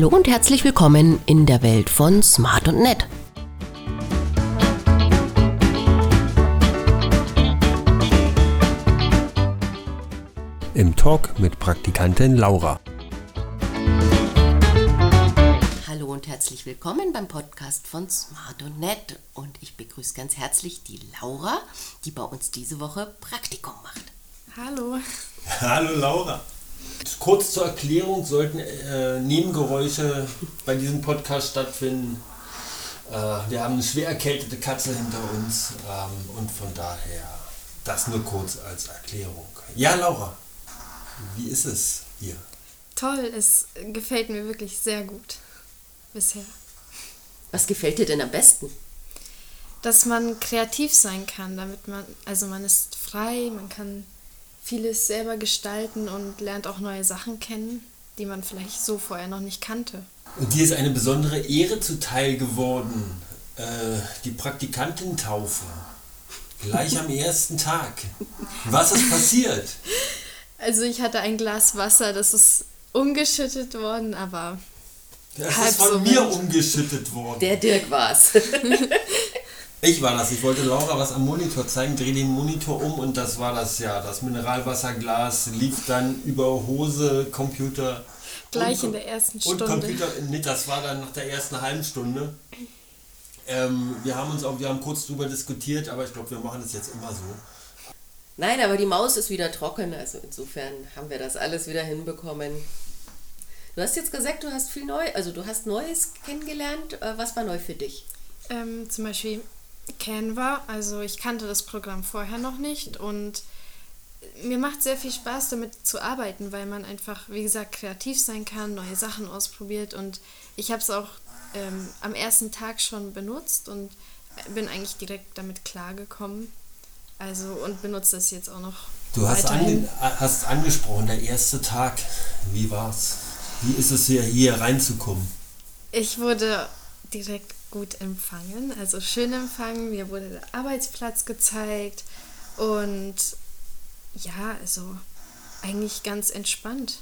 Hallo und herzlich willkommen in der Welt von Smart und Nett. Im Talk mit Praktikantin Laura. Hallo und herzlich willkommen beim Podcast von Smart und Nett. Und ich begrüße ganz herzlich die Laura, die bei uns diese Woche Praktikum macht. Hallo. Hallo Laura. Kurz zur Erklärung sollten äh, Nebengeräusche bei diesem Podcast stattfinden. Äh, wir haben eine schwer erkältete Katze hinter uns ähm, und von daher das nur kurz als Erklärung. Ja, Laura, wie ist es hier? Toll, es gefällt mir wirklich sehr gut bisher. Was gefällt dir denn am besten? Dass man kreativ sein kann, damit man, also man ist frei, man kann vieles selber gestalten und lernt auch neue Sachen kennen, die man vielleicht so vorher noch nicht kannte. Und dir ist eine besondere Ehre zuteil geworden, äh, die Praktikantentaufe. Gleich am ersten Tag. Was ist passiert? Also ich hatte ein Glas Wasser, das ist umgeschüttet worden, aber Das Halb ist von so mir umgeschüttet worden. Der Dirk war's. Ich war das. Ich wollte Laura was am Monitor zeigen, drehe den Monitor um und das war das ja. Das Mineralwasserglas lief dann über Hose, Computer. gleich und, in der ersten Und Stunde. Computer, nee, das war dann nach der ersten halben Stunde. Ähm, wir haben uns auch, wir haben kurz drüber diskutiert, aber ich glaube, wir machen das jetzt immer so. Nein, aber die Maus ist wieder trocken, also insofern haben wir das alles wieder hinbekommen. Du hast jetzt gesagt, du hast viel neu, also du hast Neues kennengelernt. Äh, Was war neu für dich? Ähm, zum Beispiel Canva, also ich kannte das Programm vorher noch nicht und mir macht sehr viel Spaß damit zu arbeiten, weil man einfach, wie gesagt, kreativ sein kann, neue Sachen ausprobiert und ich habe es auch ähm, am ersten Tag schon benutzt und bin eigentlich direkt damit klargekommen. Also und benutze das jetzt auch noch. Du hast, ange, hast angesprochen, der erste Tag. Wie war's? Wie ist es hier, hier reinzukommen? Ich wurde direkt gut empfangen, also schön empfangen. Mir wurde der Arbeitsplatz gezeigt und ja, also eigentlich ganz entspannt.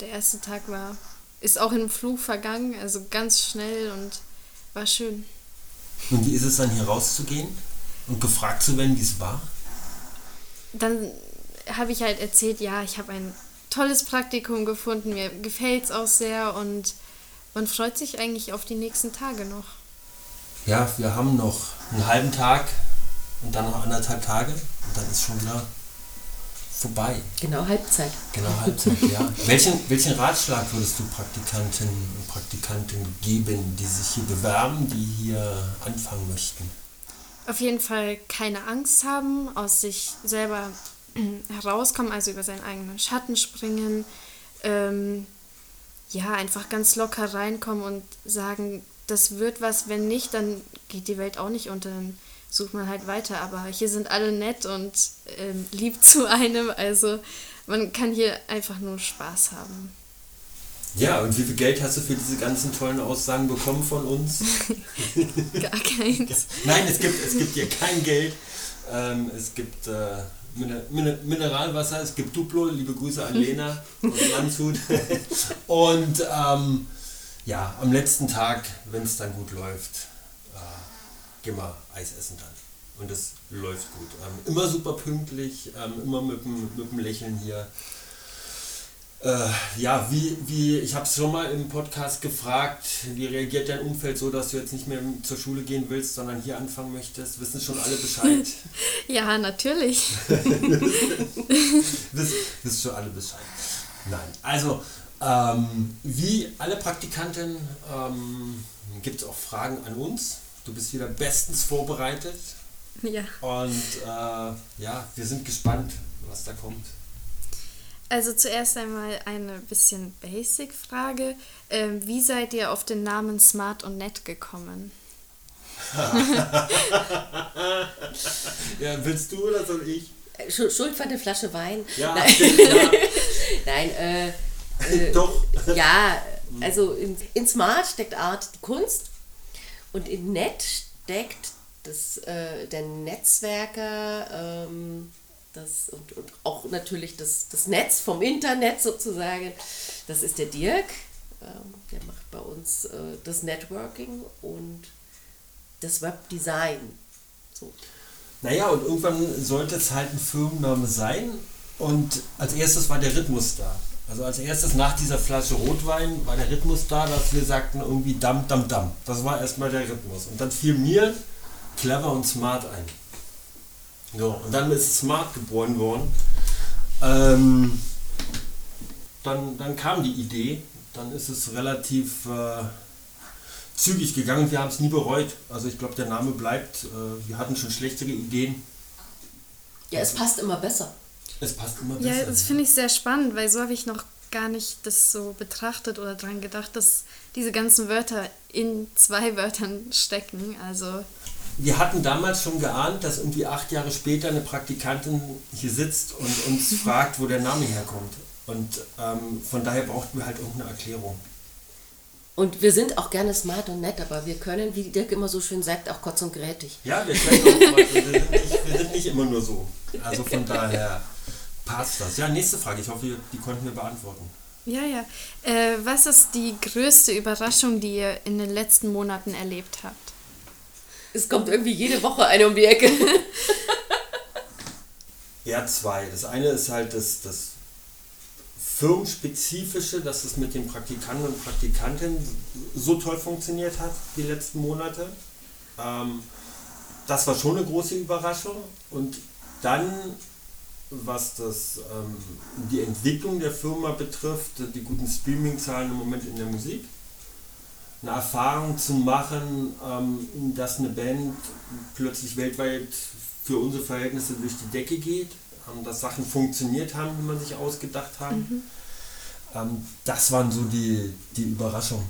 Der erste Tag war, ist auch im Flug vergangen, also ganz schnell und war schön. Und wie ist es dann hier rauszugehen und gefragt zu werden, wie es war? Dann habe ich halt erzählt, ja, ich habe ein tolles Praktikum gefunden, mir gefällt es auch sehr und man freut sich eigentlich auf die nächsten Tage noch. Ja, wir haben noch einen halben Tag und dann noch anderthalb Tage und dann ist schon wieder vorbei. Genau, Halbzeit. Genau, Halbzeit, ja. Welchen, welchen Ratschlag würdest du Praktikantinnen und Praktikanten geben, die sich hier bewerben, die hier anfangen möchten? Auf jeden Fall keine Angst haben, aus sich selber herauskommen, also über seinen eigenen Schatten springen. Ähm, ja, einfach ganz locker reinkommen und sagen, das wird was, wenn nicht, dann geht die Welt auch nicht unter, dann sucht man halt weiter. Aber hier sind alle nett und ähm, lieb zu einem, also man kann hier einfach nur Spaß haben. Ja, und wie viel Geld hast du für diese ganzen tollen Aussagen bekommen von uns? Gar keins. Nein, es gibt, es gibt hier kein Geld. Ähm, es gibt äh, Miner- Miner- Mineralwasser, es gibt Duplo, liebe Grüße an Lena aus Landshut. Und ähm, ja, am letzten Tag, wenn es dann gut läuft, äh, gehen wir Eis essen dann. Und es läuft gut. Ähm, immer super pünktlich, ähm, immer mit dem Lächeln hier. Äh, ja, wie, wie ich habe es schon mal im Podcast gefragt, wie reagiert dein Umfeld so, dass du jetzt nicht mehr zur Schule gehen willst, sondern hier anfangen möchtest? Wissen schon alle Bescheid? Ja, natürlich. Wiss, wissen schon alle Bescheid? Nein. Also, ähm, wie alle Praktikanten ähm, gibt es auch Fragen an uns. Du bist wieder bestens vorbereitet Ja. und äh, ja, wir sind gespannt, was da kommt. Also zuerst einmal eine bisschen Basic-Frage. Ähm, wie seid ihr auf den Namen Smart und Nett gekommen? Ja, willst du oder soll ich? Äh, Schu- Schuld für eine Flasche Wein. Ja, Nein, stimmt, ja. Nein äh, äh, Doch. ja, also in, in Smart steckt Art die Kunst und in Net steckt das, äh, der Netzwerker, ähm, das, und, und auch natürlich das, das Netz vom Internet sozusagen. Das ist der Dirk. Ähm, der macht bei uns äh, das Networking und das Webdesign. So. Naja, und irgendwann sollte es halt ein Firmenname sein. Und als erstes war der Rhythmus da. Also als erstes nach dieser Flasche Rotwein war der Rhythmus da, dass wir sagten irgendwie Dam, Dam, Dam. Das war erstmal der Rhythmus. Und dann fiel mir clever und smart ein. So, und dann ist smart geboren worden. Ähm, dann, dann kam die Idee, dann ist es relativ äh, zügig gegangen. Wir haben es nie bereut. Also ich glaube, der Name bleibt. Äh, wir hatten schon schlechtere Ideen. Ja, es passt immer besser. Es passt immer Ja, besser. das finde ich sehr spannend, weil so habe ich noch gar nicht das so betrachtet oder dran gedacht, dass diese ganzen Wörter in zwei Wörtern stecken. Also wir hatten damals schon geahnt, dass irgendwie acht Jahre später eine Praktikantin hier sitzt und uns fragt, wo der Name herkommt. Und ähm, von daher brauchten wir halt irgendeine Erklärung. Und wir sind auch gerne smart und nett, aber wir können, wie Dirk immer so schön sagt, auch kurz und grätig. Ja, wir, können mal, wir, sind nicht, wir sind nicht immer nur so. Also von daher passt das. Ja, nächste Frage. Ich hoffe, die konnten wir beantworten. ja, ja. Äh, was ist die größte Überraschung, die ihr in den letzten Monaten erlebt habt? Es kommt irgendwie jede Woche eine um die Ecke. Ja, zwei. Das eine ist halt das, das firmenspezifische, dass es mit den Praktikanten und Praktikantinnen so toll funktioniert hat die letzten Monate. Ähm, das war schon eine große Überraschung. Und dann, was das, ähm, die Entwicklung der Firma betrifft, die guten Streaming-Zahlen im Moment in der Musik. Eine Erfahrung zu machen, ähm, dass eine Band plötzlich weltweit für unsere Verhältnisse durch die Decke geht, ähm, dass Sachen funktioniert haben, wie man sich ausgedacht haben. Ähm, das waren so die, die Überraschungen.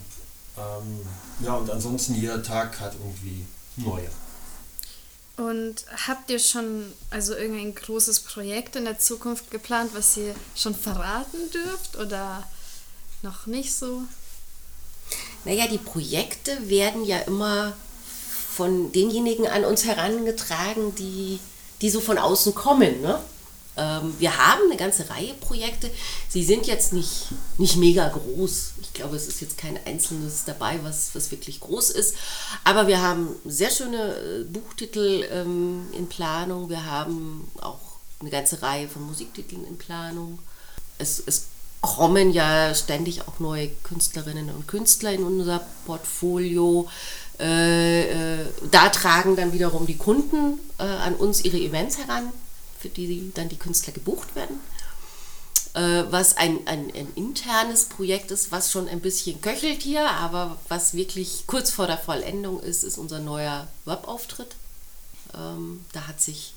Ähm, ja, und ansonsten jeder Tag hat irgendwie neue. Und habt ihr schon also irgendein großes Projekt in der Zukunft geplant, was ihr schon verraten dürft oder noch nicht so? Naja, die Projekte werden ja immer von denjenigen an uns herangetragen, die, die so von außen kommen. Ne? Ähm, wir haben eine ganze Reihe Projekte. Sie sind jetzt nicht, nicht mega groß. Ich glaube, es ist jetzt kein einzelnes dabei, was, was wirklich groß ist. Aber wir haben sehr schöne äh, Buchtitel ähm, in Planung. Wir haben auch eine ganze Reihe von Musiktiteln in Planung. Es, es kommen ja ständig auch neue Künstlerinnen und Künstler in unser Portfolio. Äh, äh, da tragen dann wiederum die Kunden äh, an uns ihre Events heran, für die dann die Künstler gebucht werden. Was ein, ein, ein internes Projekt ist, was schon ein bisschen köchelt hier, aber was wirklich kurz vor der Vollendung ist, ist unser neuer Webauftritt. Ähm, da hat sich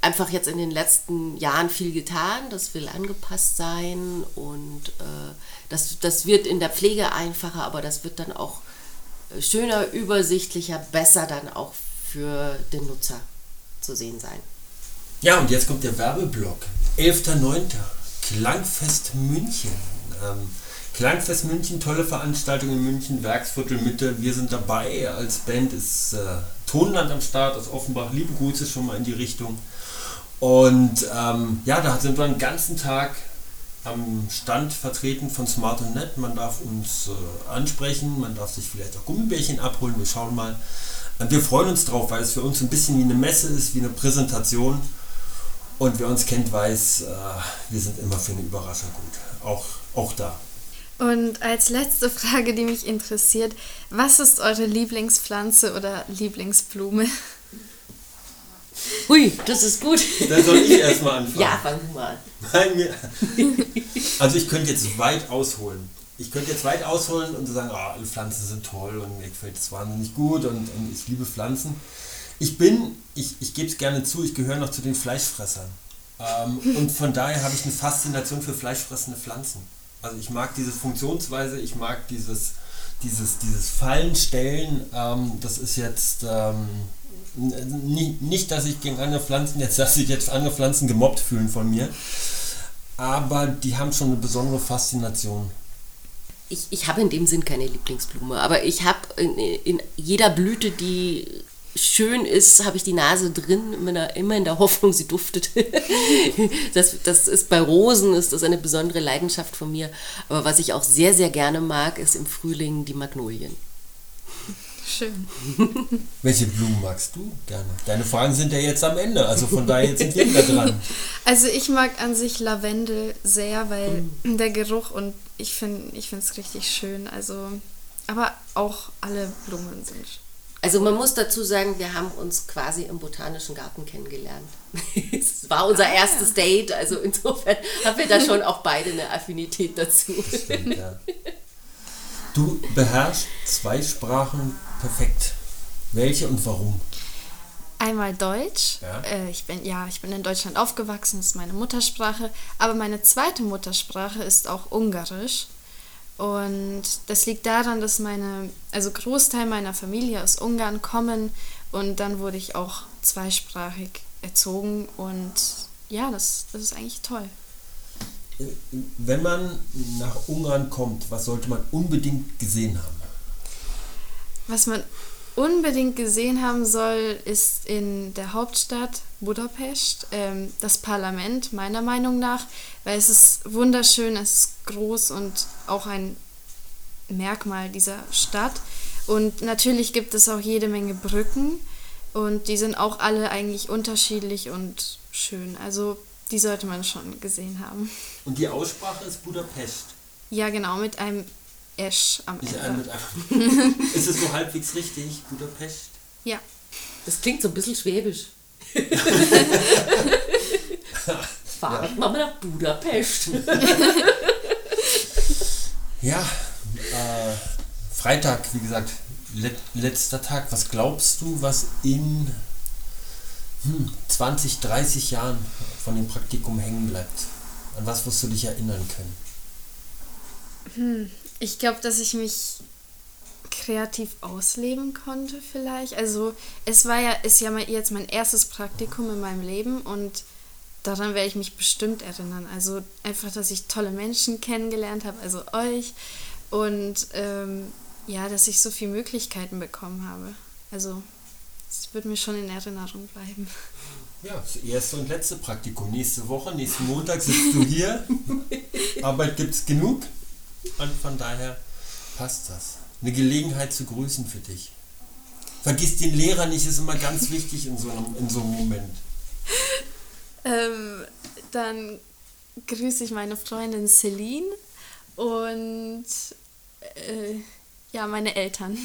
einfach jetzt in den letzten Jahren viel getan. Das will angepasst sein und äh, das, das wird in der Pflege einfacher, aber das wird dann auch äh, schöner, übersichtlicher, besser dann auch für den Nutzer zu sehen sein. Ja, und jetzt kommt der Werbeblock. 11.09. Klangfest München. Ähm, Klangfest München, tolle Veranstaltung in München, Werksviertel Mitte. Wir sind dabei. Als Band ist äh, Tonland am Start aus Offenbach. Liebe Grüße schon mal in die Richtung. Und ähm, ja, da sind wir den ganzen Tag am Stand vertreten von Smart und Net. Man darf uns äh, ansprechen, man darf sich vielleicht auch Gummibärchen abholen. Wir schauen mal. Und wir freuen uns drauf, weil es für uns ein bisschen wie eine Messe ist, wie eine Präsentation. Und wer uns kennt, weiß, äh, wir sind immer für eine Überraschung gut. Auch, auch da. Und als letzte Frage, die mich interessiert, was ist eure Lieblingspflanze oder Lieblingsblume? Hui, das ist gut. Dann soll ich erstmal anfangen. Ja, fang du mal an. Also ich könnte jetzt weit ausholen. Ich könnte jetzt weit ausholen und sagen, oh, alle Pflanzen sind toll und mir gefällt es wahnsinnig gut und, und ich liebe Pflanzen. Ich bin, ich, ich gebe es gerne zu, ich gehöre noch zu den Fleischfressern. Ähm, und von daher habe ich eine Faszination für fleischfressende Pflanzen. Also ich mag diese Funktionsweise, ich mag dieses, dieses, dieses Fallenstellen. Ähm, das ist jetzt ähm, nicht, dass ich gegen andere Pflanzen jetzt, dass sich jetzt andere Pflanzen gemobbt fühlen von mir. Aber die haben schon eine besondere Faszination. Ich, ich habe in dem Sinn keine Lieblingsblume, aber ich habe in, in jeder Blüte, die schön ist, habe ich die Nase drin, immer, immer in der Hoffnung, sie duftet. das, das ist bei Rosen ist das eine besondere Leidenschaft von mir. Aber was ich auch sehr, sehr gerne mag, ist im Frühling die Magnolien. Schön. Welche Blumen magst du gerne? Deine Fragen sind ja jetzt am Ende, also von daher jetzt sind wir wieder dran. Also ich mag an sich Lavendel sehr, weil mm. der Geruch und ich finde ich es richtig schön. Also, aber auch alle Blumen sind also man muss dazu sagen, wir haben uns quasi im Botanischen Garten kennengelernt. Es war unser ah, erstes ja. Date, also insofern haben wir da schon auch beide eine Affinität dazu. Stimmt, ja. Du beherrschst zwei Sprachen perfekt. Welche und warum? Einmal Deutsch. Ja? Äh, ich bin ja, ich bin in Deutschland aufgewachsen, das ist meine Muttersprache. Aber meine zweite Muttersprache ist auch Ungarisch. Und das liegt daran, dass meine, also Großteil meiner Familie aus Ungarn kommen und dann wurde ich auch zweisprachig erzogen und ja, das, das ist eigentlich toll. Wenn man nach Ungarn kommt, was sollte man unbedingt gesehen haben? Was man unbedingt gesehen haben soll, ist in der Hauptstadt Budapest ähm, das Parlament, meiner Meinung nach, weil es ist wunderschön, es ist groß und auch ein Merkmal dieser Stadt. Und natürlich gibt es auch jede Menge Brücken und die sind auch alle eigentlich unterschiedlich und schön. Also die sollte man schon gesehen haben. Und die Aussprache ist Budapest? Ja, genau, mit einem Esch am Ende. Einem ist es so halbwegs richtig, Budapest? Ja. Das klingt so ein bisschen schwäbisch. Fahren wir mal nach Budapest. ja, äh, Freitag, wie gesagt, let, letzter Tag. Was glaubst du, was in hm, 20, 30 Jahren von dem Praktikum hängen bleibt? An was wirst du dich erinnern können? Hm, ich glaube, dass ich mich kreativ ausleben konnte vielleicht. Also es war ja, ist ja jetzt mein erstes Praktikum in meinem Leben und daran werde ich mich bestimmt erinnern. Also einfach, dass ich tolle Menschen kennengelernt habe, also euch und ähm, ja, dass ich so viele Möglichkeiten bekommen habe. Also es wird mir schon in Erinnerung bleiben. Ja, das erste und letzte Praktikum. Nächste Woche, nächsten Montag sitzt du hier. Arbeit gibt es genug. Und von daher passt das. Eine Gelegenheit zu grüßen für dich. Vergiss den Lehrer nicht, ist immer ganz wichtig in so einem, in so einem Moment. Ähm, dann grüße ich meine Freundin Celine und äh, ja, meine Eltern.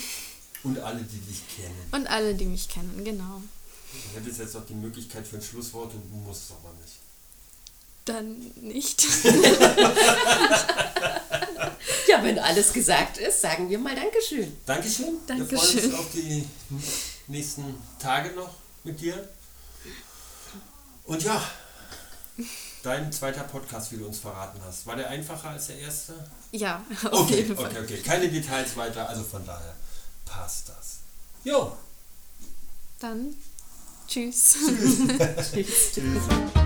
Und alle, die dich kennen. Und alle, die mich kennen, genau. Du hättest jetzt auch die Möglichkeit für ein Schlusswort und du musst es aber nicht. Dann nicht. ja, wenn alles gesagt ist, sagen wir mal Dankeschön. Dankeschön. Dankeschön. Wir freuen uns auf die nächsten Tage noch mit dir. Und ja, dein zweiter Podcast, wie du uns verraten hast, war der einfacher als der erste? Ja, auf okay, jeden Fall. Okay, okay, keine Details weiter, also von daher passt das. Jo. Dann tschüss. Tschüss. tschüss.